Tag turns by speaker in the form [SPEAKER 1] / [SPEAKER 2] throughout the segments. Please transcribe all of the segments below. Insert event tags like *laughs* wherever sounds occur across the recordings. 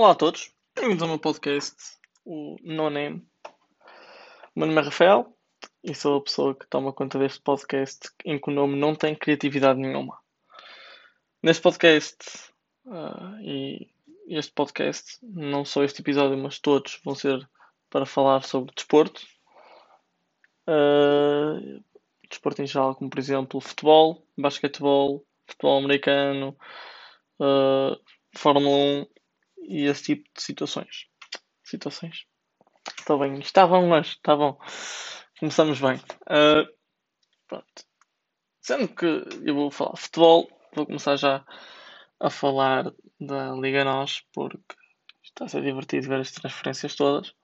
[SPEAKER 1] Olá a todos, bem-vindos ao meu podcast, o No Name. O meu nome é Rafael e sou a pessoa que toma conta deste podcast em que o nome não tem criatividade nenhuma. Neste podcast uh, e este podcast, não só este episódio, mas todos vão ser para falar sobre desporto. Uh, desporto em geral, como por exemplo futebol, basquetebol, futebol americano, uh, Fórmula 1 e esse tipo de situações. Situações. Está bem, está bom, mas bom. Começamos bem. Uh, pronto. Sendo que eu vou falar futebol, vou começar já a falar da Liga Nós, porque está a ser divertido ver as transferências todas.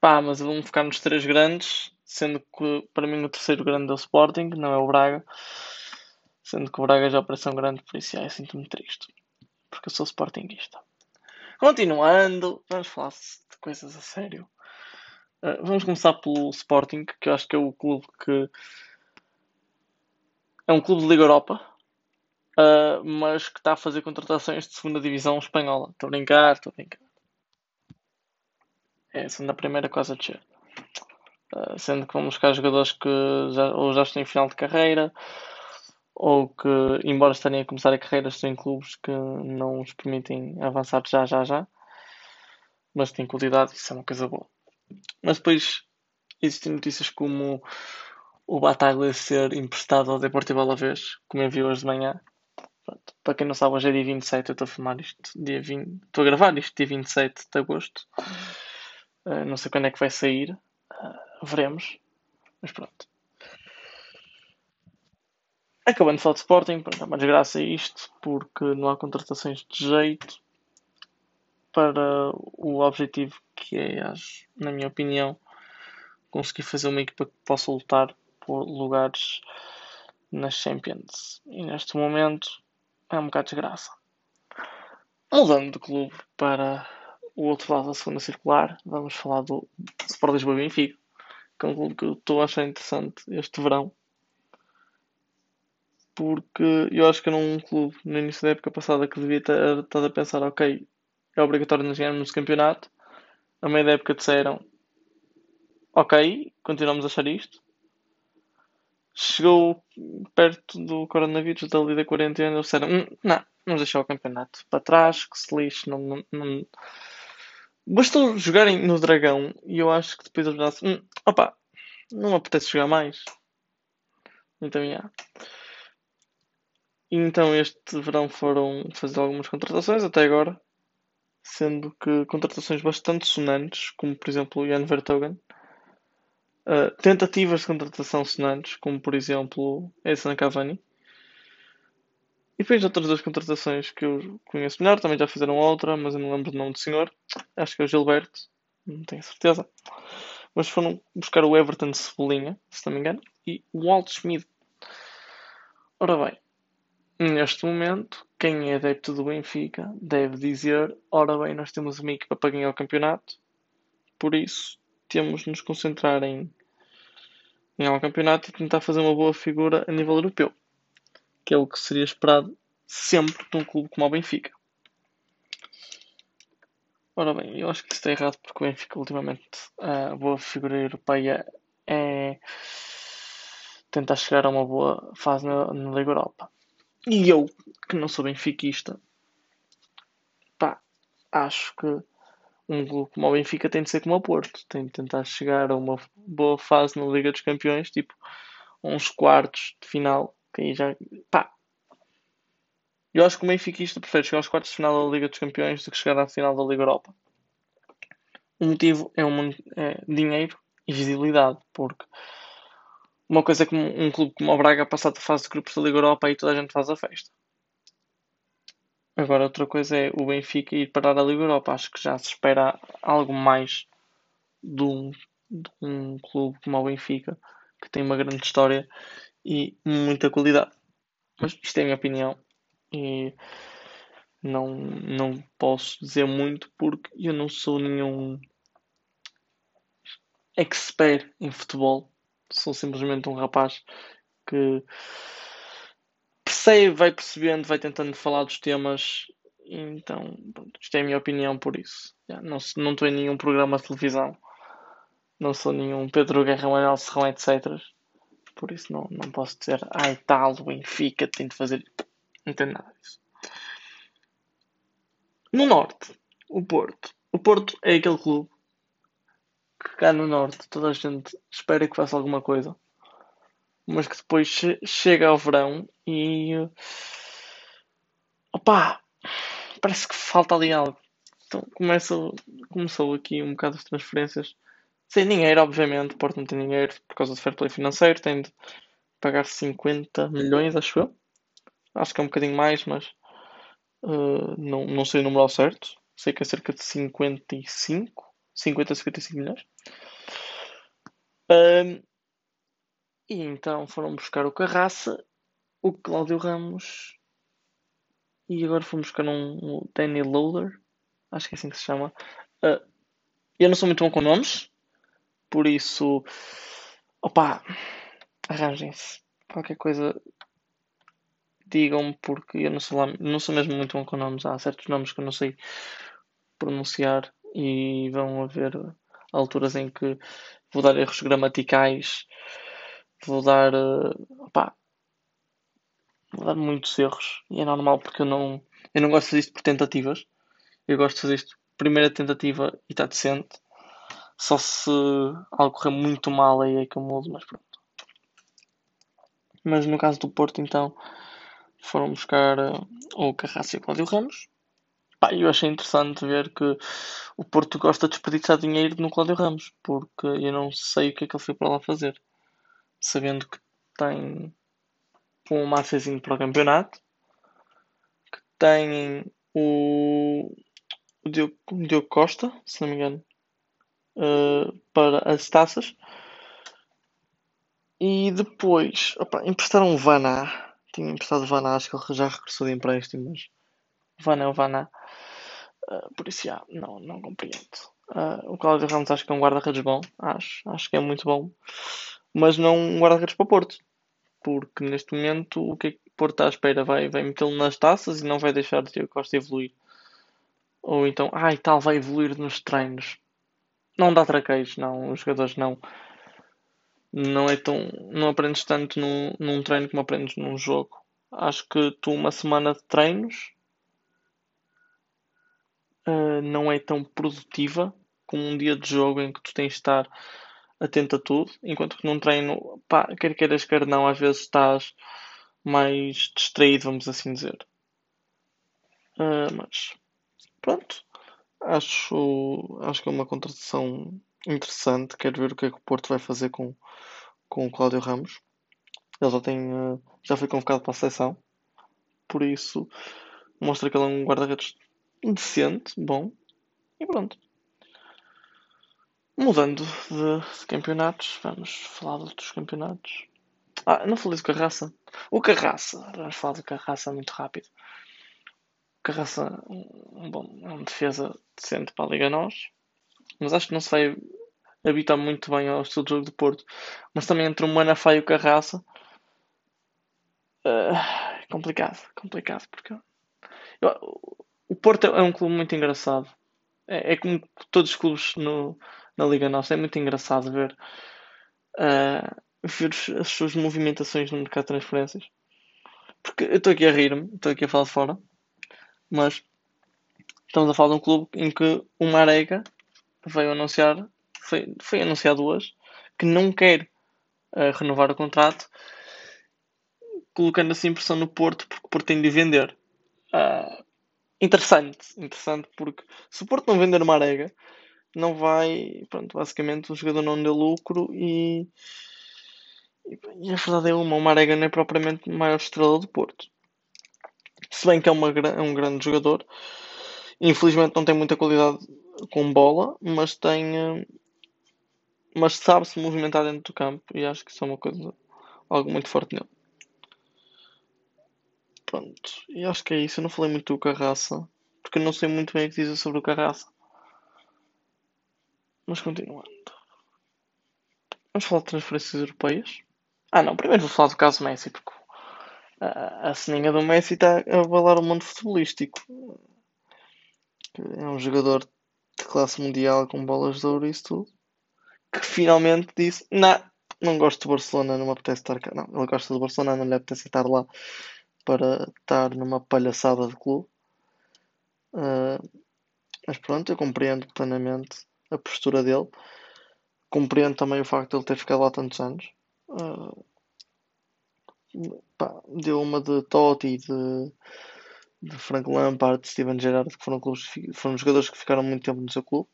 [SPEAKER 1] Pá, mas vamos focar nos três grandes, sendo que para mim o terceiro grande é o Sporting, não é o Braga. Sendo que o Braga já parece um grande, por isso sinto-me triste. Porque eu sou Sportingista. Continuando, vamos falar de coisas a sério. Uh, vamos começar pelo Sporting, que eu acho que é o clube que. É um clube de Liga Europa, uh, mas que está a fazer contratações de segunda divisão espanhola. Estou a brincar, estou a brincar. É, sendo a primeira quase a descer. Uh, sendo que vamos buscar jogadores que já, ou já estão em final de carreira, ou que, embora estejam a começar a carreira, estão em clubes que não os permitem avançar já, já, já. Mas têm qualidade, isso é uma coisa boa. Mas depois existem notícias como o Bataglia ser emprestado ao Deportivo Alavés, como eu vi hoje de manhã. Pronto, para quem não sabe, hoje é dia 27, eu estou a filmar isto dia 20, estou a gravar isto dia 27 de agosto. Uh, não sei quando é que vai sair, uh, veremos. Mas pronto. Acabando de falar de Sporting, pronto, é uma desgraça isto, porque não há contratações de jeito para o objetivo que é, acho, na minha opinião, conseguir fazer uma equipa que possa lutar por lugares nas Champions. E neste momento é um bocado de desgraça. Mudando de clube para o outro lado da segunda circular, vamos falar do Sport Lisboa Benfica, que é um clube que eu estou a achar interessante este verão. Porque eu acho que era um clube no início da época passada que devia ter estado a pensar, ok, é obrigatório nos ganharmos o campeonato. A meio da época disseram, ok, continuamos a achar isto. Chegou perto do coronavírus, da da quarentena, eles disseram, hum, não, vamos deixar o campeonato para trás, que se lixe, não, não, não... Bastou jogarem no Dragão e eu acho que depois eles pensaram, hum, opa, não apetece jogar mais. Então, yeah. Então este verão foram fazer algumas contratações até agora sendo que contratações bastante sonantes, como por exemplo Jan Vertogen, uh, tentativas de contratação sonantes, como por exemplo Edson Cavani, e depois outras duas contratações que eu conheço melhor, também já fizeram outra, mas eu não lembro do nome do senhor, acho que é o Gilberto, não tenho certeza, mas foram buscar o Everton Cebolinha, se não me engano, e o Walt Schmidt. Ora bem, Neste momento, quem é adepto do Benfica deve dizer: ora bem, nós temos uma equipa para ganhar o campeonato, por isso temos de nos concentrar em ganhar o campeonato e tentar fazer uma boa figura a nível europeu, que é o que seria esperado sempre de um clube como o Benfica. Ora bem, eu acho que está errado porque o Benfica ultimamente a boa figura europeia é tentar chegar a uma boa fase na, na Liga Europa. E eu, que não sou benfiquista, pá, acho que um clube como o Benfica tem de ser como o Porto. Tem de tentar chegar a uma boa fase na Liga dos Campeões, tipo uns quartos de final, que aí já. pá. Eu acho que o benfiquista prefere chegar aos quartos de final da Liga dos Campeões do que chegar à final da Liga Europa. O motivo é, um, é dinheiro e visibilidade, porque uma coisa como um clube como o Braga passar da fase de grupos da Liga Europa e toda a gente faz a festa. Agora outra coisa é o Benfica ir parar a Liga Europa. Acho que já se espera algo mais de um, de um clube como o Benfica, que tem uma grande história e muita qualidade. Mas isto é a minha opinião e não, não posso dizer muito porque eu não sou nenhum expert em futebol sou simplesmente um rapaz que percebe, vai percebendo, vai tentando falar dos temas Então, isto é a minha opinião por isso. Não, estou em nenhum programa de televisão. Não sou nenhum Pedro Guerra, Manuel Serrão, etc. Por isso não, não posso dizer, ai tal, Benfica tem de fazer. Não tem nada disso. No Norte, o Porto. O Porto é aquele clube que cá no Norte toda a gente espera que faça alguma coisa. Mas que depois che chega ao verão e. Opá! Parece que falta ali algo. Então começa, começou aqui um bocado as transferências sem dinheiro, obviamente. O Porto não tem dinheiro por causa do fair play financeiro. Tem de pagar 50 milhões, acho eu. Acho que é um bocadinho mais, mas uh, não, não sei o número ao certo. Sei que é cerca de 55, 50 a 55 milhões. Uh, e então foram buscar o Carraça, o Cláudio Ramos e agora fomos buscar um, um Danny Loader. Acho que é assim que se chama. Uh, eu não sou muito bom com nomes, por isso, opa, arranjem-se. Qualquer coisa, digam-me, porque eu não sou, lá, não sou mesmo muito bom com nomes. Há certos nomes que eu não sei pronunciar e vão haver alturas em que vou dar erros gramaticais, vou dar, opa, vou dar muitos erros e é normal porque eu não, eu não gosto de fazer isto por tentativas. Eu gosto de fazer isto primeira tentativa e está decente. Só se algo correr muito mal aí é que eu mudo, mas pronto. Mas no caso do Porto, então, foram buscar uh, o Carrasco e o Cláudio Ramos. Pá, eu achei interessante ver que o Porto gosta de desperdiçar dinheiro no Cláudio Ramos, porque eu não sei o que é que ele foi para lá fazer. Sabendo que tem um mafiazinho para o campeonato, que tem o, o Diogo, Diogo Costa, se não me engano, uh, para as taças. E depois, opa, emprestaram o Vaná. Tinha emprestado o Vaná, acho que ele já regressou de empréstimo, mas Vaná o Vaná. Uh, por isso, já, não, não compreendo. Uh, o Cláudio Ramos acho que é um guarda-redes bom, acho, acho que é muito bom, mas não um guarda-redes para Porto, porque neste momento o que é que Porto está à espera? Vai, vai metê-lo nas taças e não vai deixar de ter Costa evoluir, ou então, ai ah, tal, vai evoluir nos treinos. Não dá traqueios, não. Os jogadores não. Não é tão. Não aprendes tanto num, num treino como aprendes num jogo. Acho que tu, uma semana de treinos, uh, não é tão produtiva como um dia de jogo em que tu tens de estar atento a tudo. Enquanto que num treino, pá, quer queiras, quer não, às vezes estás mais distraído, vamos assim dizer. Uh, mas pronto. Acho, acho que é uma contratação interessante. Quero ver o que é que o Porto vai fazer com, com o Cláudio Ramos. Ele já, tem, eh, já foi convocado para a seleção. Por isso, mostra que ele é um guarda-redes decente, bom. E pronto. Mudando de, campeonatos, vamos falar de outros campeonatos. Ah, não falei do Carraça. O Carraça, vamos falar do Carraça muito rápido. Carraça um, bom, é uma defesa decente para a Liga Nós, mas acho que não se vai habitar muito bem ao estilo de jogo do Porto. Mas também entre o Manafá e o Carraça é complicado, complicado porque eu, o Porto é um clube muito engraçado. É, é como todos os clubes no, na Liga Nossa, é muito engraçado ver, uh, ver as suas movimentações no mercado de transferências. Porque eu estou aqui a rir-me, estou aqui a falar de fora. Mas estamos a falar de um clube em que o Marega veio anunciar, foi, foi anunciado hoje, que não quer uh, renovar o contrato, colocando assim pressão no Porto, porque o Porto tem de vender. Uh, interessante, interessante, porque se o Porto não vender Marega, não vai, pronto, basicamente o jogador não deu lucro e, e a verdade é uma, o Marega não é propriamente a maior estrela do Porto. Se bem que é, uma, é um grande jogador, infelizmente não tem muita qualidade com bola, mas tem. Eh, mas sabe se movimentar dentro do campo e acho que isso é uma coisa. algo muito forte nele. Pronto, e acho que é isso. Eu não falei muito do Carraça, porque eu não sei muito bem o que dizer sobre o Carraça. Mas continuando. Vamos falar de transferências europeias. Ah não, primeiro vou falar do caso Messi, porque a, a ceninha do Messi está a abalar o mundo futebolístico. é um jogador de classe mundial com bolas de ouro e isso tudo, que finalmente disse: Não, não gosto do Barcelona, não me apetece estar cá. Não, ele gosta do Barcelona, não lhe apetece estar lá para estar numa palhaçada de clube. Uh, mas pronto, eu compreendo plenamente a postura dele. Compreendo também o facto de ele ter ficado lá tantos anos. Uh, pá, deu uma de Totti, de, de Frank Lampard, de Steven Gerrard, que foram, clubes, foram jogadores que ficaram muito tempo no seu clube.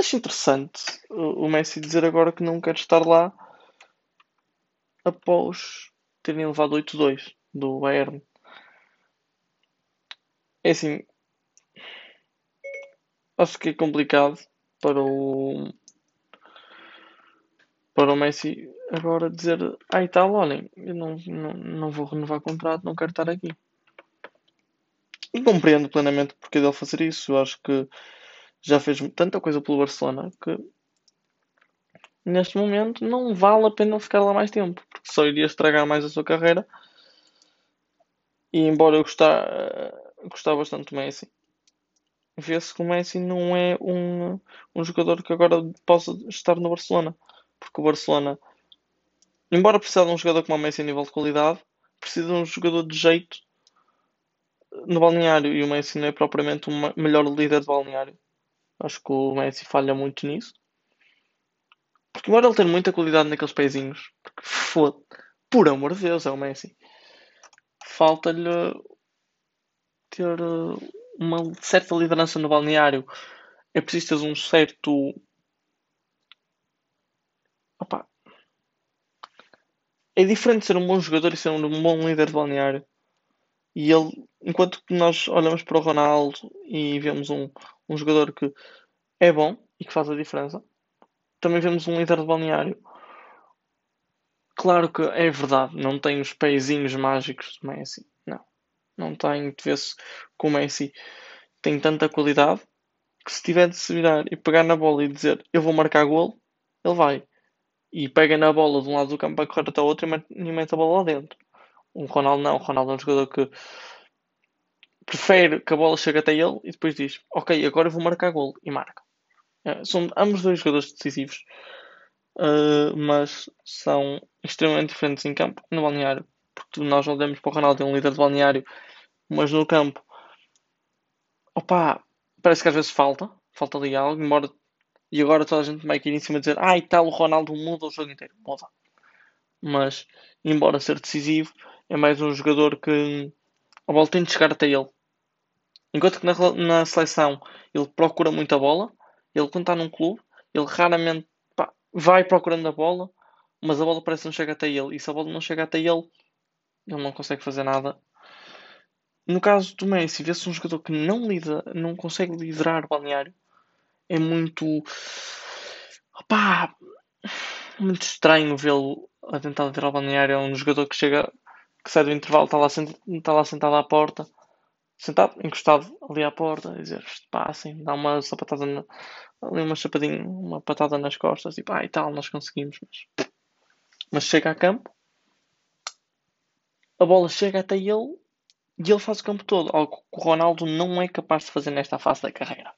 [SPEAKER 1] Acho interessante o Messi dizer agora que não quer estar lá após terem levado 8-2 do Bayern. É assim, acho que é complicado para o para o Messi agora dizer ai tal, olhem, eu não, não, não vou renovar o contrato, não quero estar aqui. E compreendo plenamente porque dele fazer isso. Eu acho que já fez tanta coisa pelo Barcelona que neste momento não vale a pena ficar lá mais tempo, porque só iria estragar mais a sua carreira. E embora eu gostar, gostar bastante do Messi, vê-se que o Messi não é um, um jogador que agora possa estar no Barcelona. Porque o Barcelona, embora precise de um jogador como o Messi a nível de qualidade, precisa de um jogador de jeito no balneário. E o Messi não é propriamente o melhor líder de balneário. Acho que o Messi falha muito nisso. Porque embora ele tenha muita qualidade naqueles pezinhos, porque foda, por amor de Deus, é o Messi. Falta-lhe ter uh, uma certa liderança no balneário. É preciso ter um certo. Opa. É diferente ser um bom jogador e ser um bom líder de balneário. E ele, enquanto nós olhamos para o Ronaldo e vemos um, um jogador que é bom e que faz a diferença, também vemos um líder de balneário. Claro que é verdade, não tem os pezinhos mágicos do Messi. Não. Não tem. Vê-se que o Messi tem tanta qualidade que se tiver de se virar e pegar na bola e dizer eu vou marcar golo, ele vai. E pega na bola de um lado do campo para correr até o outro e mete a bola lá dentro. O Ronaldo não. O Ronaldo é um jogador que prefere que a bola chegue até ele e depois diz ok, agora eu vou marcar golo e marca. É, são ambos dois jogadores decisivos, uh, mas são extremamente diferentes em campo e no balneário. Porque nós olhamos para o Ronaldo, é um líder de balneário, mas no campo, opa, parece que às vezes falta, falta ali algo, embora. E agora toda a gente vai aqui em cima dizer, ah, tal, o Ronaldo muda o jogo inteiro. Muda. Mas, embora ser decisivo, é mais um jogador que a bola tem de chegar até ele. Enquanto que na, na seleção ele procura muito a bola, ele quando está num clube, ele raramente pá, vai procurando a bola, mas a bola parece que não chega até ele. E se a bola não chega até ele, ele não consegue fazer nada. No caso do Messi, vê-se um jogador que não, lida, não consegue liderar o balneário. É muito. Opá, muito estranho vê-lo a tentar liderar o balneário. É um jogador que chega, que sai do intervalo, está lá, sent, está lá sentado à porta sentado, encostado ali à porta, a dizer passem, dá uma sapatada, na, ali uma chapadinha, uma patada nas costas, tipo, ah e tal, nós conseguimos, mas, mas chega a campo, a bola chega até ele e ele faz o campo todo, algo que o Ronaldo não é capaz de fazer nesta fase da carreira.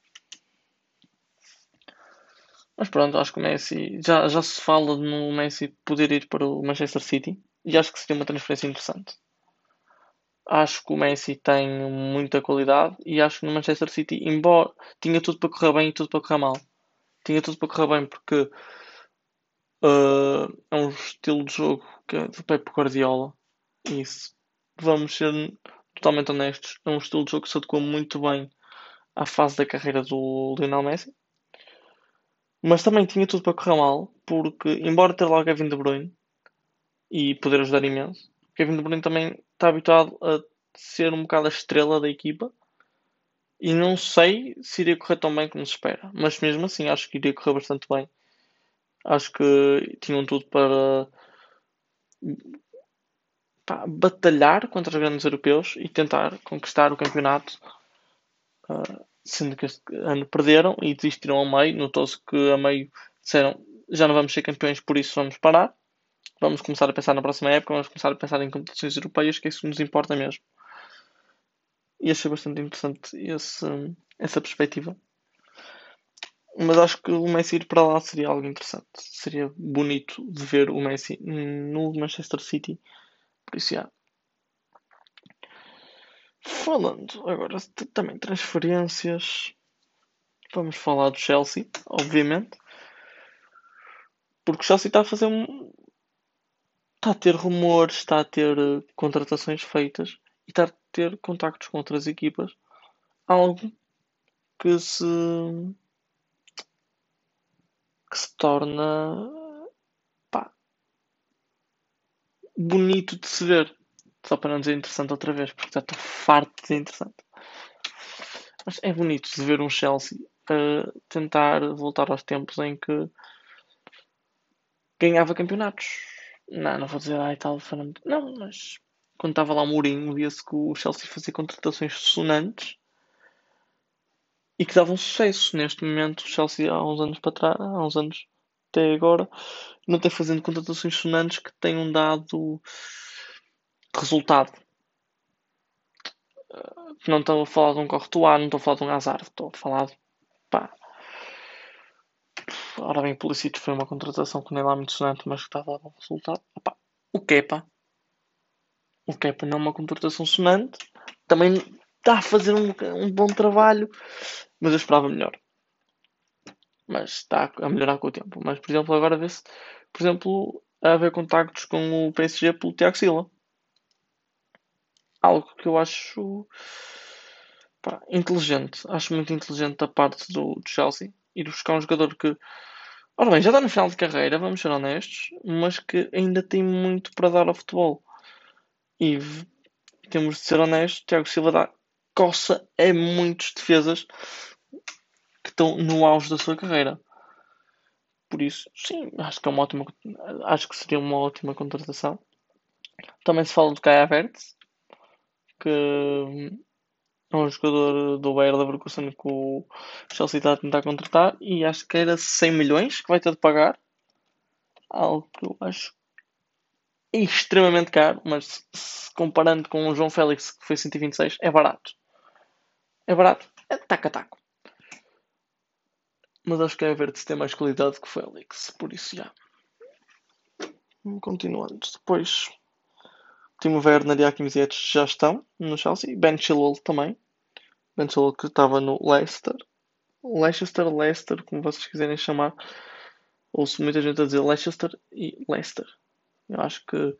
[SPEAKER 1] Mas pronto, acho que o Messi já, já se fala no Messi poder ir para o Manchester City e acho que seria uma transferência interessante. Acho que o Messi tem muita qualidade e acho que no Manchester City, embora tinha tudo para correr bem e tudo para correr mal. Tinha tudo para correr bem porque uh, é um estilo de jogo que é do Pep Guardiola. Isso, vamos ser totalmente honestos, é um estilo de jogo que se adequa muito bem à fase da carreira do Lionel Messi. Mas também tinha tudo para correr mal, porque embora ter lá Kevin De Bruyne e poder ajudar imenso, Kevin De Bruyne também está habituado a ser um bocado a estrela da equipa e não sei se iria correr tão bem como se espera, mas mesmo assim acho que iria correr bastante bem. Acho que tinham tudo para batalhar contra os grandes europeus e tentar conquistar o campeonato, uh, sendo que este ano perderam e desistiram ao meio. Notou-se que a meio disseram já não vamos ser campeões, por isso vamos parar vamos começar a pensar na próxima época, vamos começar a pensar em competições europeias, que é isso que nos importa mesmo. e achei bastante interessante esse, essa perspectiva. Mas acho que o Messi ir para lá seria algo interessante. Seria bonito de ver o Messi no Manchester City. Por isso, já. Falando agora também transferências. Vamos falar do Chelsea, obviamente. Porque o Chelsea está a fazer um. Está a ter rumores, está a ter eh, contratações feitas e está a ter contactos com outras equipas. Algo que se. que se torna. pá. bonito de se ver. Só para não dizer interessante outra vez, porque já estou farto de dizer interessante. Mas é bonito de ver um Chelsea a tentar voltar aos tempos em que ganhava campeonatos. Não, não vou dizer ai tal, Fernando. Não, mas quando estava lá o Mourinho, via-se que o Chelsea fazia contratações sonantes e que davam sucesso. Neste momento, o Chelsea há uns anos para trás, há uns anos até agora, não tem fazendo contratações sonantes que tenham dado resultado. Não estou a falar de um Courtois, não estou a falar de um Hazard, estou a falar de pá. Ora bem, Pulisic foi uma contratação que nem lá muito sonante, mas que está a dar um resultado. Opa, o Kepa. O Kepa não é uma contratação sonante. Também está a fazer um, um bom trabalho, mas eu esperava melhor. Mas está a melhorar com o tempo. Mas, por exemplo, agora vê-se, por exemplo, a haver contactos com o PSG pelo Tiago Silva algo que eu acho pá, inteligente. Acho muito inteligente da parte do, do Chelsea ir buscar um jogador que, ora bem, já está no final de carreira, vamos ser honestos, mas que ainda tem muito para dar ao futebol. E temos de ser honestos, Tiago Silva dá coça a muitos defesas que estão no auge da sua carreira. Por isso, sim, acho que é uma ótima, acho que seria uma ótima contratação. Também se fala do Kai Havertz, que é um jogador do Bayer Leverkusen que o Chelsea está a tentar contratar e acho que era 100 milhões que vai ter de pagar. Algo que eu acho extremamente caro, mas comparando com o João Félix que foi 126, é barato. É barato, é taco a taco. Mas acho que é ver se tem mais qualidade que o Félix, por isso já. Continuando, depois Timo Werner e Hakim Ziyech já estão no Chelsea. Ben Chilwell também. Ben Chilwell que estava no Leicester. Leicester, Leicester, como vocês quiserem chamar. Ouço muita gente a dizer Leicester e Leicester. Eu acho que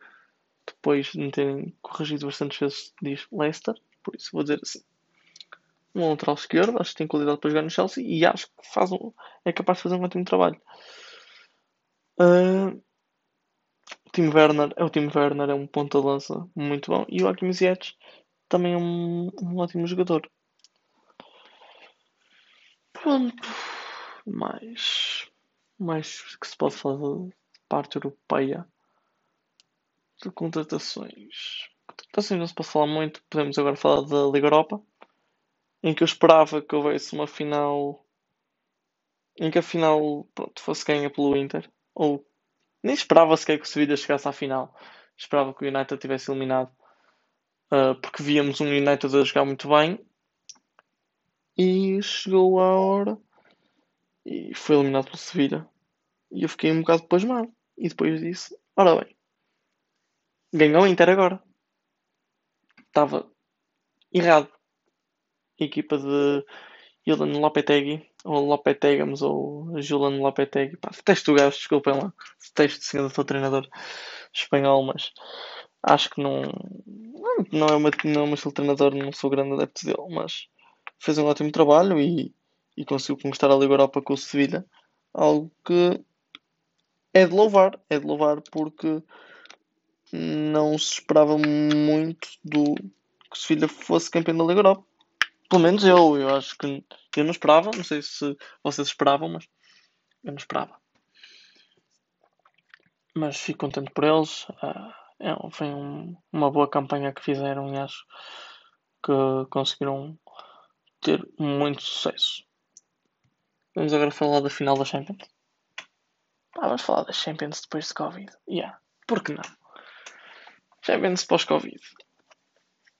[SPEAKER 1] depois de me terem corrigido bastantes vezes diz Leicester. Por isso vou dizer assim. Um lateral esquerdo, acho que tem qualidade para jogar no Chelsea e acho que faz um, é capaz de fazer um ótimo trabalho. Uh, Timo Werner é o Timo Werner, é um ponta-lança muito bom. E o Hakim Ziyech também é um, um ótimo jogador. Pronto. Mais. Mais que se pode falar de parte europeia de contratações. Contratações não se pode falar muito. Podemos agora falar da Liga Europa. Em que eu esperava que houvesse uma final. Em que a final pronto, fosse ganha pelo Inter. Ou nem esperava sequer que o Sevilla chegasse à final. Esperava que o United tivesse eliminado. Uh, porque víamos um United a jogar muito bem. E chegou a hora. E foi eliminado pelo Sevilla. E eu fiquei um bocado pasmado. E depois disse: Ora bem, ganhou o Inter agora. Estava errado. A equipa de Julian Lopetegui, ou Lopetegams, ou Julian Lopetegui. Pá, detesto o gajo, desculpem lá. Detesto ser o seu treinador espanhol, mas acho que não. Não é, uma, não é uma estilo treinador, não sou grande adepto dele, mas fez um ótimo trabalho e, e conseguiu conquistar a Liga Europa com o Sevilha. Algo que é de louvar, é de louvar porque não se esperava muito do que o Sevilha fosse campeão da Liga Europa. Pelo menos eu, eu acho que eu não esperava, não sei se vocês esperavam, mas eu não esperava. Mas fico contente por eles. Uh, é, foi um, uma boa campanha que fizeram e acho que conseguiram ter muito sucesso. Vamos agora falar da final da Champions. Ah, vamos falar da Champions depois de Covid. Yeah. Por que não? Champions pós-Covid.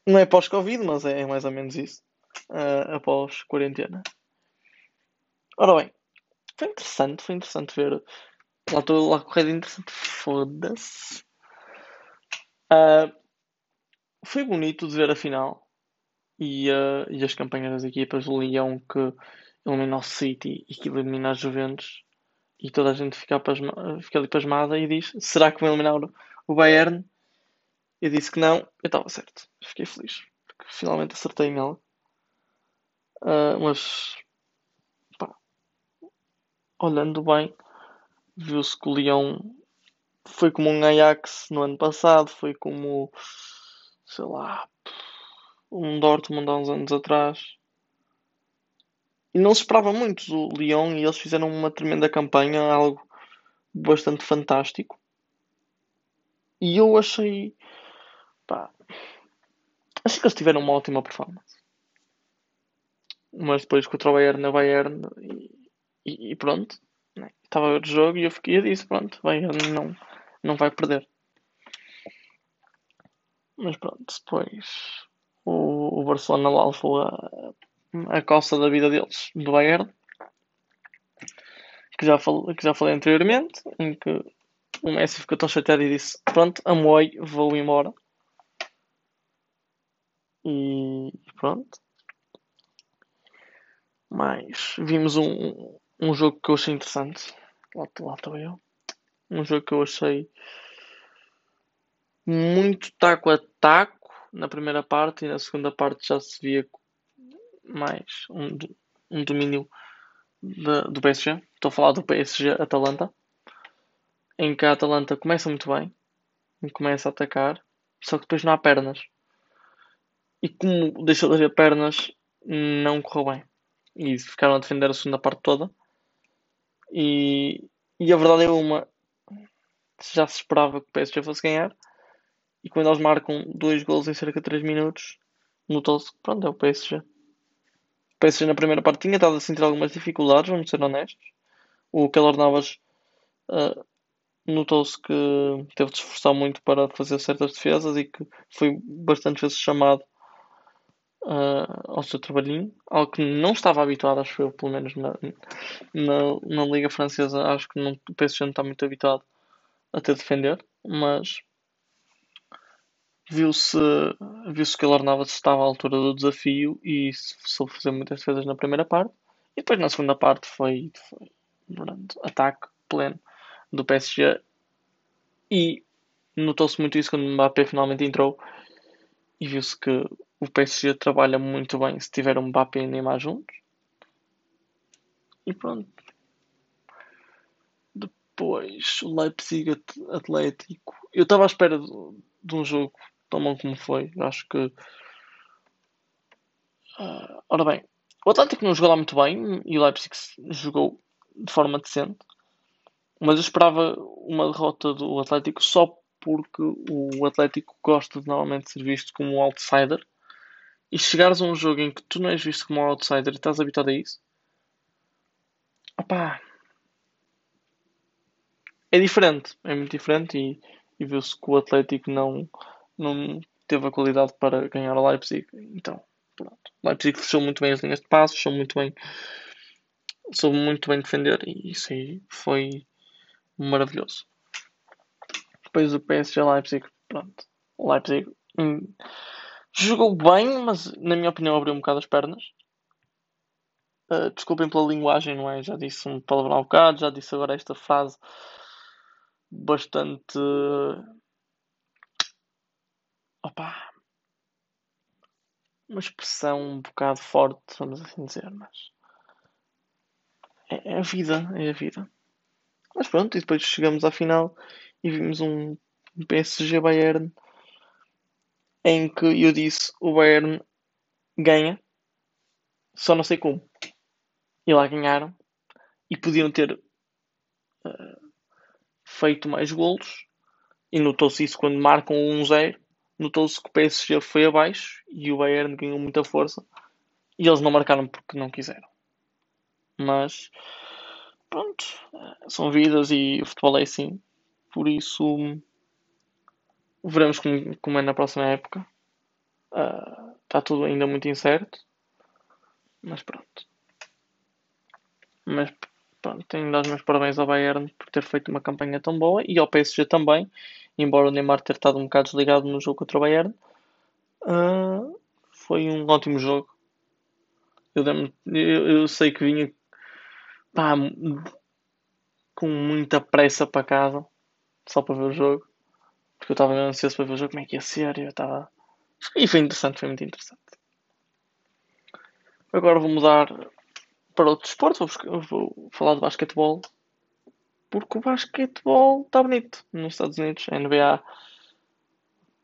[SPEAKER 1] Não é pós-Covid, mas é mais ou menos isso. Uh, após quarentena. Ora bem, foi interessante, foi interessante ver. Lá estou lá correndo interessante. Foda-se. Uh, foi bonito de ver a final e, uh, e as campanhas das equipas do Leão que elimina o City e que elimina a Juventus e toda a gente fica, pasma, fica ali pasmada e diz: será que vão eliminar o Bayern? Eu disse que não, eu estava certo. Fiquei feliz porque finalmente acertei algo. Uh, mas pá, olhando bem, viu-se que o Leão foi como um Ajax no ano passado, foi como sei lá um Dortmund há uns anos atrás. E não se esperava muito do Lyon e eles fizeram uma tremenda campanha, algo bastante fantástico. E eu achei. Pá, achei que eles tiveram uma ótima performance. Mas depois contra o Bayern na Bayern e, e, pronto. Né? Estava o jogo e eu fiquei disse, pronto, Bayern não, não vai perder. Mas pronto, depois o, o Barcelona lá levou a, a costa da vida deles, do Bayern, que já, falei, que já falei anteriormente, em que o Messi ficou tão chateado e disse: Pronto, amoi, vou embora. E pronto. Mas vimos um, um jogo que eu achei interessante. Lá, lá estou eu. Um jogo que eu achei muito taco a taco na primeira parte e na segunda parte já se via mais um, um domínio de, do PSG. Estou a falar do PSG Atalanta, em que a Atalanta começa muito bem, começa a atacar, só que depois não há pernas. E como deixou de haver pernas, não correu bem. E ficaram a defender a segunda parte toda. E, e a verdade é uma: já se esperava que o PSG fosse ganhar. E quando eles marcam dois gols em cerca de 3 minutos, notou-se que pronto, é o PSG. O PSG na primeira parte tinha estado a sentir algumas dificuldades, vamos ser honestos. O Keylor Navas uh, notou-se que teve de esforçar muito para fazer certas defesas e que foi bastante vezes chamado uh, ao seu trabalhinho, algo que não estava habituado, acho eu, pelo menos na, na, na Liga Francesa, acho que não, o PSG não está muito habituado a ter de defender, mas viu-se viu-se que ele Navas estava à altura do desafio e soube fazer muitas defesas na primeira parte. E depois na segunda parte foi, foi pronto, ataque pleno do PSG. E notou-se muito isso quando o Mbappé finalmente entrou. E viu-se que o PSG trabalha muito bem se tiver um Mbappé e Neymar juntos. E pronto. Depois o Leipzig Atlético. Eu estava à espera de, de um jogo tão bom como foi. Acho que. Uh, ora bem, o Atlético não jogou lá muito bem e o Leipzig jogou de forma decente. Mas eu esperava uma derrota do Atlético só porque o Atlético gosta de normalmente ser visto como um outsider. E chegares a um jogo em que tu não és visto como um outsider e estás habituado a isso, opá, é diferente, é muito diferente e, e viu-se que o Atlético não, não teve a qualidade para ganhar o Leipzig. Então, pronto. O Leipzig fechou muito bem as linhas de passos, fechou muito bem, soube muito bem defender e isso aí foi maravilhoso. Depois o PSG Leipzig, pronto. Leipzig hum, jogou bem, mas na minha opinião abriu um bocado as pernas. Uh, desculpem pela linguagem, não é? Já disse um palavrão ao bocado, já disse agora esta frase bastante opá, uma expressão um bocado forte, vamos assim dizer, mas é, é a vida, é a vida. Mas pronto, e depois chegamos à final e vimos um PSG Bayern em que eu disse o Bayern ganha, só não sei como. E lá ganharam e podiam ter uh, feito mais golos. E notou-se isso quando marcam 1-0 notou-se que o PSG foi abaixo e o Bayern ganhou muita força e eles não marcaram porque não quiseram. Mas pronto, são vidas e o futebol é assim. Por isso veremos como, como é na próxima época. Está uh, tudo ainda muito incerto. Mas pronto. Mas pronto, tenho de dar os meus parabéns ao Bayern por ter feito uma campanha tão boa e ao PSG também, embora o Neymar ter estado um bocado desligado no jogo contra o Bayern. Uh, foi um ótimo jogo. Eu, eu, eu sei que vinha pá, com muita pressa para casa só para ver o jogo. Porque eu estava ansioso para ver o jogo, como é que ia ser. Eu estava. E foi interessante, foi muito interessante. Agora vou mudar para outro desporto, vou, vou falar de basquetebol. Porque o basquetebol está bonito nos Estados Unidos. A NBA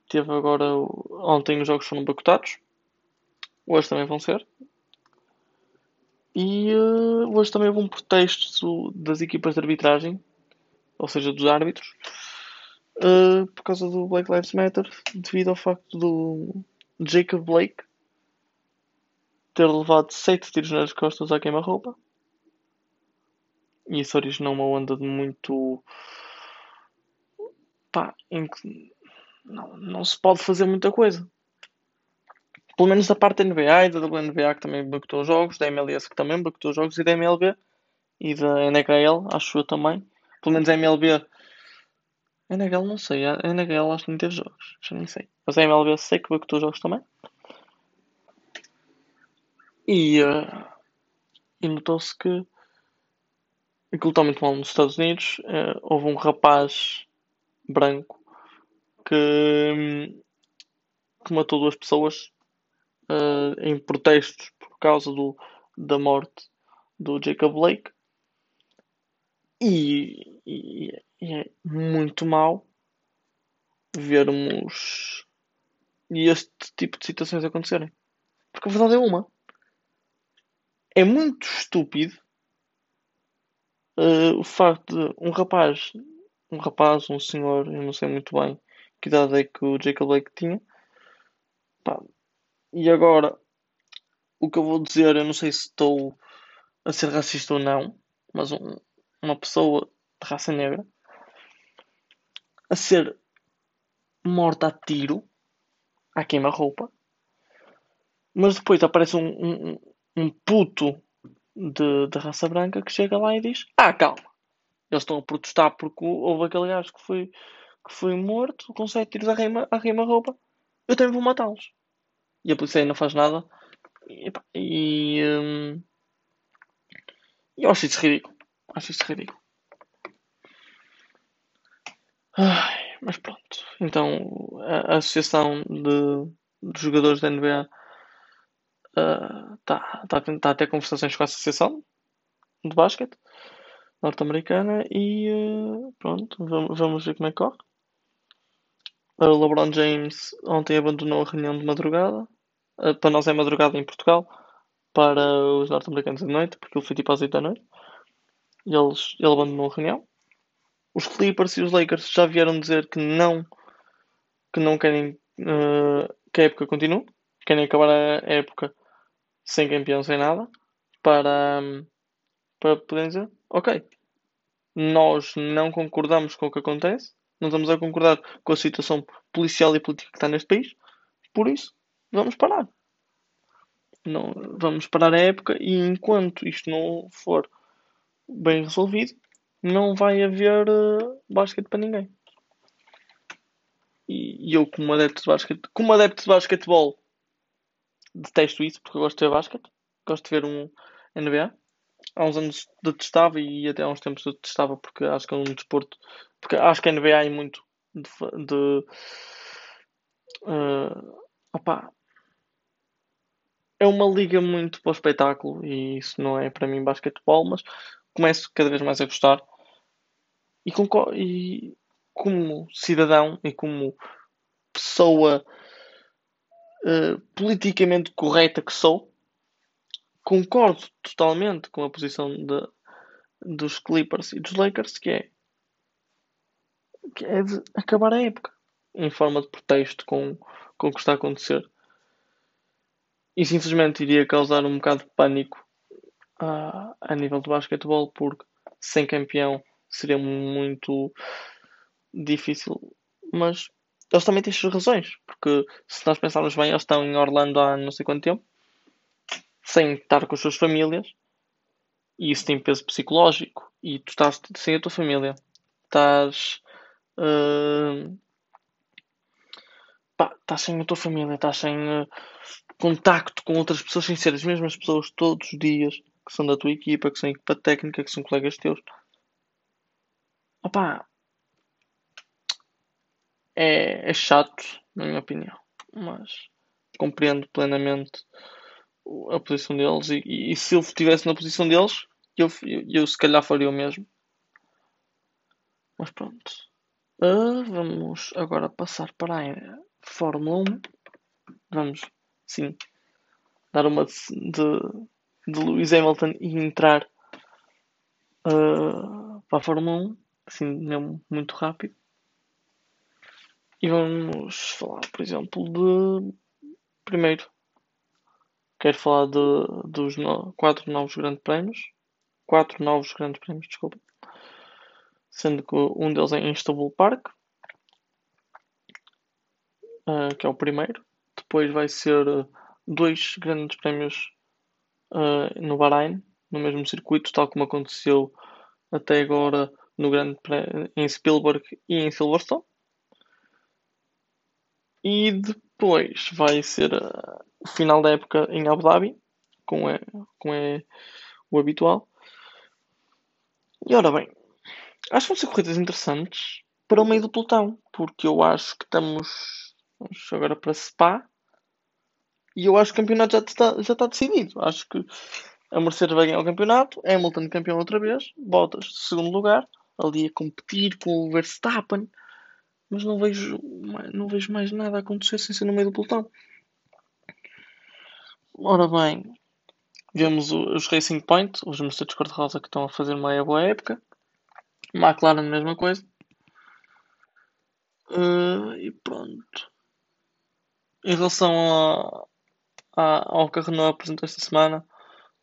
[SPEAKER 1] teve agora. Ontem os jogos foram boicotados. Hoje também vão ser. E uh, hoje também houve um protesto das equipas de arbitragem, ou seja, dos árbitros, uh, por causa do Black Lives Matter, devido ao facto do Jacob Blake ter levado 7 tiros nas costas à queima-roupa. E isso originou uma onda de muito. pá, em que não, não se pode fazer muita coisa. Pelo menos da parte da NBA e da WNBA que também boicotou jogos, da MLS que também boicotou jogos e da MLB e da NHL, acho eu também. Pelo menos a MLB. NHL não sei, a NHL acho que não teve jogos, já nem sei. Mas a MLB sei que boicotou jogos também. E, uh, e notou-se que aquilo está muito mal nos Estados Unidos. Uh, houve um rapaz branco que, que matou duas pessoas uh, em protestos por causa do, da morte do Jacob Blake. E, e, e é muito mal vermos este tipo de situações acontecerem. Porque a verdade é uma é muito estúpido uh, o facto de um rapaz, um rapaz, um senhor, eu não sei muito bem que idade é que o Jacob Blake tinha. Pá, e agora, o que eu vou dizer, eu não sei se estou a ser racista ou não, mas um, uma pessoa de raça negra a ser morta a tiro à queima-roupa, mas depois aparece um, um, um puto de, de raça branca que chega lá e diz: Ah, calma, eles estão a protestar porque houve aquele gajo que foi, que foi morto com sete tiros a rima, a rima roupa, eu também vou matá-los. E a polícia não faz nada. E, e hum, eu acho isso ridículo. Acho isso ridículo. Ai, mas pronto. Então a, Associação de, de Jogadores da NBA está uh, tá, tá a ter conversações com a Associação de Basquete norte-americana e uh, pronto, vamos, vamos ver como é que corre. O LeBron James ontem abandonou a reunião de madrugada. Uh, para nós é madrugada em Portugal. Para os norte-americanos é de noite, porque ele foi tipo às 8 da noite. E eles, ele abandonou a reunião. Os Clippers e os Lakers já vieram dizer que não, que não querem uh, que a época continue. Querem acabar a época sem campeão, sem nada, para, para poder dizer, ok, nós não concordamos com o que acontece, não estamos a concordar com a situação policial e política que está neste país, por isso vamos parar. Não, vamos parar a época e enquanto isto não for bem resolvido, não vai haver uh, basquete para ninguém. E, e eu, como adepto de basquete, como adepto de basquetebol, detesto isso porque eu gosto de ver basquete, gosto de ver um NBA. Há uns anos detestava e até há uns tempos detestava porque acho que é um desporto. Porque acho que a NBA é muito de. de uh, opa, é uma liga muito para o espetáculo e isso não é para mim basquetebol, mas começo cada vez mais a gostar. E, e como cidadão e como pessoa uh, politicamente correta que sou, concordo totalmente com a posição de, dos Clippers e dos Lakers, que é, que é de acabar a época em forma de protesto com, com o que está a acontecer. Isso infelizmente iria causar um bocado de pânico uh, a nível de basquetebol, porque sem campeão seria muito difícil. Mas eles também têm as suas razões, porque se nós pensarmos bem, eles estão em Orlando há não sei quanto tempo, sem estar com as suas famílias, e isso tem peso psicológico, e tu estás sem a tua família, estás. Uh, pá, estás sem a tua família, estás sem uh, contacto com outras pessoas, sem ser as mesmas pessoas todos os dias, que são da tua equipa, que são equipa técnica, que são colegas teus. Opá, é, é chato, na minha opinião, mas compreendo plenamente a posição deles e, e, e se eu estivesse na posição deles, eu, eu, eu, se calhar faria o mesmo. Mas pronto. Uh, vamos agora passar para a Fórmula 1. Vamos, sim, dar uma de, de Lewis Hamilton e entrar uh, para a Fórmula 1, assim, mesmo muito rápido. E vamos falar, por exemplo, de. Primeiro, quero falar de, dos no... quatro novos grandes prémios. Quatro novos grandes prémios, desculpa. Sendo que um deles é em Istanbul Park, uh, que é o primeiro. Depois vai ser dois grandes prémios uh, no Bahrein, no mesmo circuito, tal como aconteceu até agora no grande em Spielberg e em Silverstone. E depois vai ser uh, o final da época em Abu Dhabi, como é, como é o habitual. E ora bem, acho que vão ser corridas interessantes para o meio do pelotão, porque eu acho que estamos vamos agora para Spa e eu acho que o campeonato já está, já está decidido. Acho que a Mercedes vai ganhar o campeonato, Hamilton campeão outra vez, Bottas segundo lugar, ali a competir com o Verstappen mas não vejo, não vejo mais nada acontecer sem ser no meio do pelotão. Ora bem, vemos os Racing Point, os Mercedes Cor-de-Rosa que estão a fazer uma boa época. McLaren, mesma coisa. Uh, e pronto. Em relação a, a, ao que a Renault apresentou esta semana,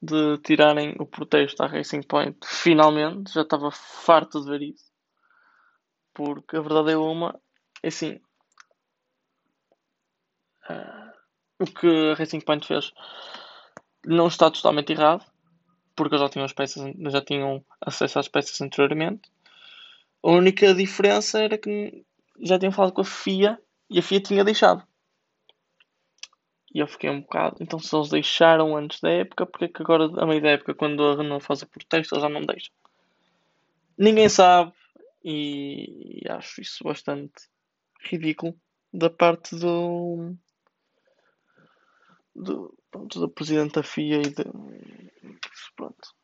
[SPEAKER 1] de tirarem o protesto à Racing Point, finalmente, já estava farto de ver isso porque a verdade é uma, é assim, uh, o que a Racing Point fez não está totalmente errado, porque já tinham, as peças, já tinham acesso às peças anteriormente. A única diferença era que já tinham falado com a FIA e a FIA tinha deixado. E eu fiquei um bocado. Então, se eles deixaram antes da época, porque é que agora, a meio da época, quando a Renault faz o protesto, eles já não deixam? Ninguém sabe e acho isso bastante ridículo da parte do, do, pronto, do presidente da FIA e de, pronto,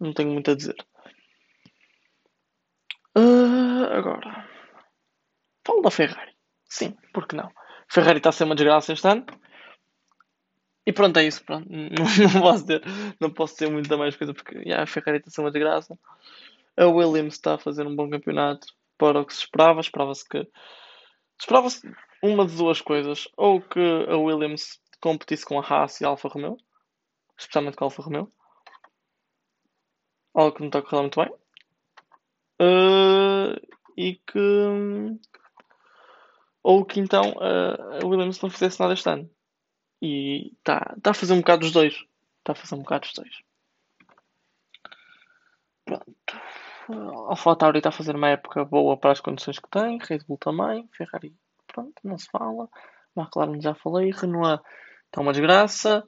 [SPEAKER 1] não tenho muito a dizer. Uh, agora, falo da Ferrari. Sim, porque não? Ferrari está a ser uma desgraça este ano. E pronto, é isso. Pronto. *laughs* Não, não, posso ter, não posso muita mais coisa porque yeah, a Ferrari está a ser uma desgraça. A Williams está a fazer um bom campeonato para o que se esperava. Esperava-se que. Esperava-se uma de duas coisas. Ou que a Williams competisse com a Haas e a Alfa Romeo. Especialmente com a Alfa Romeo. Algo que não está a correr muito bem. Uh, e que. Ou que então a Williams não fizesse nada este ano. E está tá a fazer um bocado dos dois. Está a fazer um bocado dos dois. Pronto. AlphaTauri está a fazer uma época boa para as condições que tem, Red Bull também, Ferrari, pronto, não se fala. McLaren já falei, Renault está uma desgraça,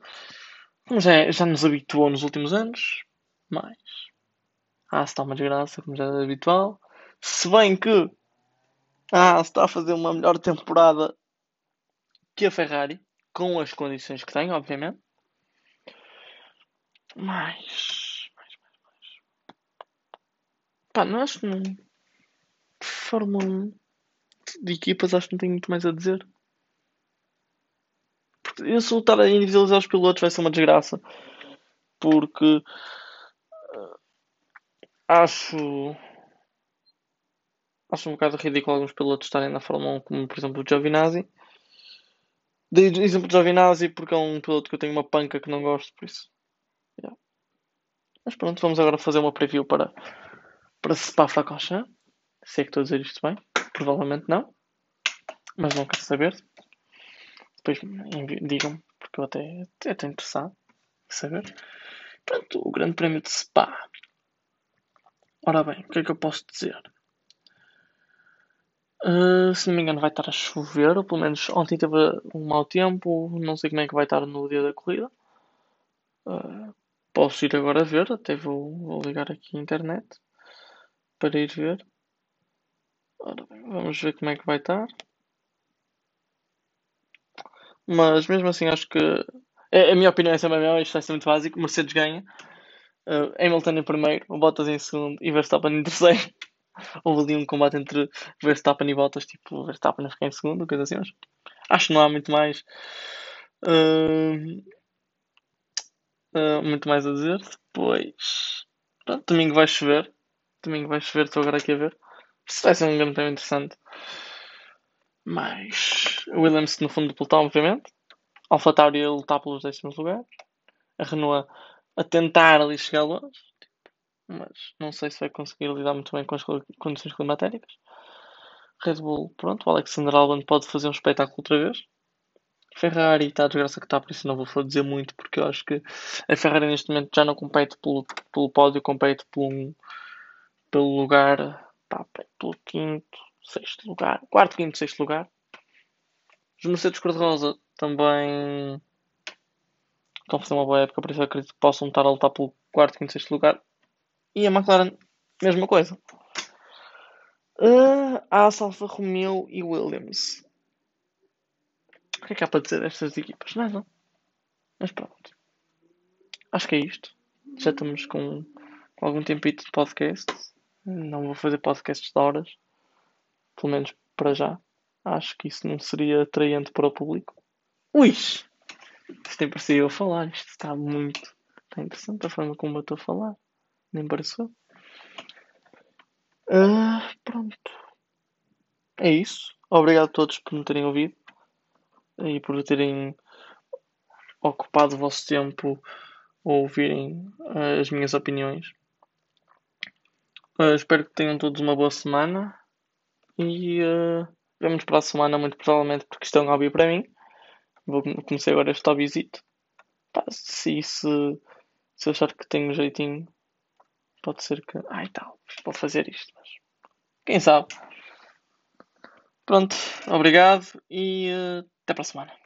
[SPEAKER 1] como já, já nos habituou nos últimos anos, mas ah, está uma desgraça, como já é habitual. Se bem que ah, está a fazer uma melhor temporada que a Ferrari, com as condições que tem, obviamente. Mas Pá, não acho que não. Fórmula 1 de equipas acho que não tenho muito mais a dizer. Porque se lutar a individualizar os pilotos vai ser uma desgraça. Porque uh, acho acho um bocado ridículo alguns pilotos estarem na Fórmula 1, como por exemplo o Giovinazzi. Dei exemplo de Giovinazzi porque é um piloto que eu tenho uma panca que não gosto, por isso. Yeah. Mas pronto, vamos agora fazer uma preview para para Spa-Francorchamps. Se que estou a dizer isto bem. Provavelmente não. mas não quero saber. Depois digam-me, porque eu até, até estou interessado em saber. Pronto, o Grande Prémio de Spa. Ora bem, o que é que eu posso dizer? Uh, se não me engano, vai estar a chover, ou pelo menos ontem teve um mau tempo. Não sei como é que vai estar no dia da corrida. Uh, posso ir agora ver, até vou, vou ligar aqui a internet para ir ver. Ora bem, vamos ver como é que vai estar. Mas mesmo assim acho que a, a minha opinião é sempre a mesma, isto vai ser muito básico. Mercedes ganha. Uh, Hamilton em primeiro, Bottas em segundo e Verstappen em terceiro. Houve ali um combate entre Verstappen e Bottas, tipo, Verstappen ficar em segundo, coisa assim, mas acho que não há muito mais. Uh, uh, muito mais a dizer. Depois, pronto, domingo vai chover. Domingo vai chover, estou agora aqui a ver. Isso vai ser um grande tema interessante. Mas Williams no fundo do pelotão, obviamente. Alfa Tauri a lutar pelos décimos lugares. A Renault a tentar ali chegar longe. Mas não sei se vai conseguir lidar muito bem com as condições climatéricas. Red Bull, pronto, o Alexander Albon pode fazer um espetáculo outra vez. Ferrari está a desgraça que está, por isso não vou dizer muito, porque eu acho que a Ferrari neste momento já não compete pelo, pelo pódio, compete pelo, pelo lugar, pá, pelo quinto, sexto lugar, quarto, quinto, sexto lugar. Os Mercedes Cor-de-Rosa também estão a fazer uma boa época, por isso eu acredito que possam estar a lutar pelo quarto, quinto, sexto lugar. E a McLaren, mesma coisa. Uh, a Alfa Romeo e Williams. O que é que há para dizer destas equipas? Nada. Mas pronto. Acho que é isto. Já estamos com, com algum tempito de podcast. Não vou fazer podcasts de horas. Pelo menos para já. Acho que isso não seria atraente para o público. Ui! Isto nem parecia eu falar. Isto está muito. Está interessante a forma como eu estou a falar. Nem pareceu. Uh, pronto. É isso. Obrigado a todos por me terem ouvido e por terem ocupado o vosso tempo a ouvirem uh, as minhas opiniões. Uh, espero que tenham todos uma boa semana e uh, vemos para a semana, muito provavelmente, porque isto é um hobby para mim. Vou começar agora este hobbyzito. Pá, se, se, se achar que tenho jeitinho, pode ser que. Ai tal, vou fazer isto, mas quem sabe. Pronto, obrigado e uh, até para a semana.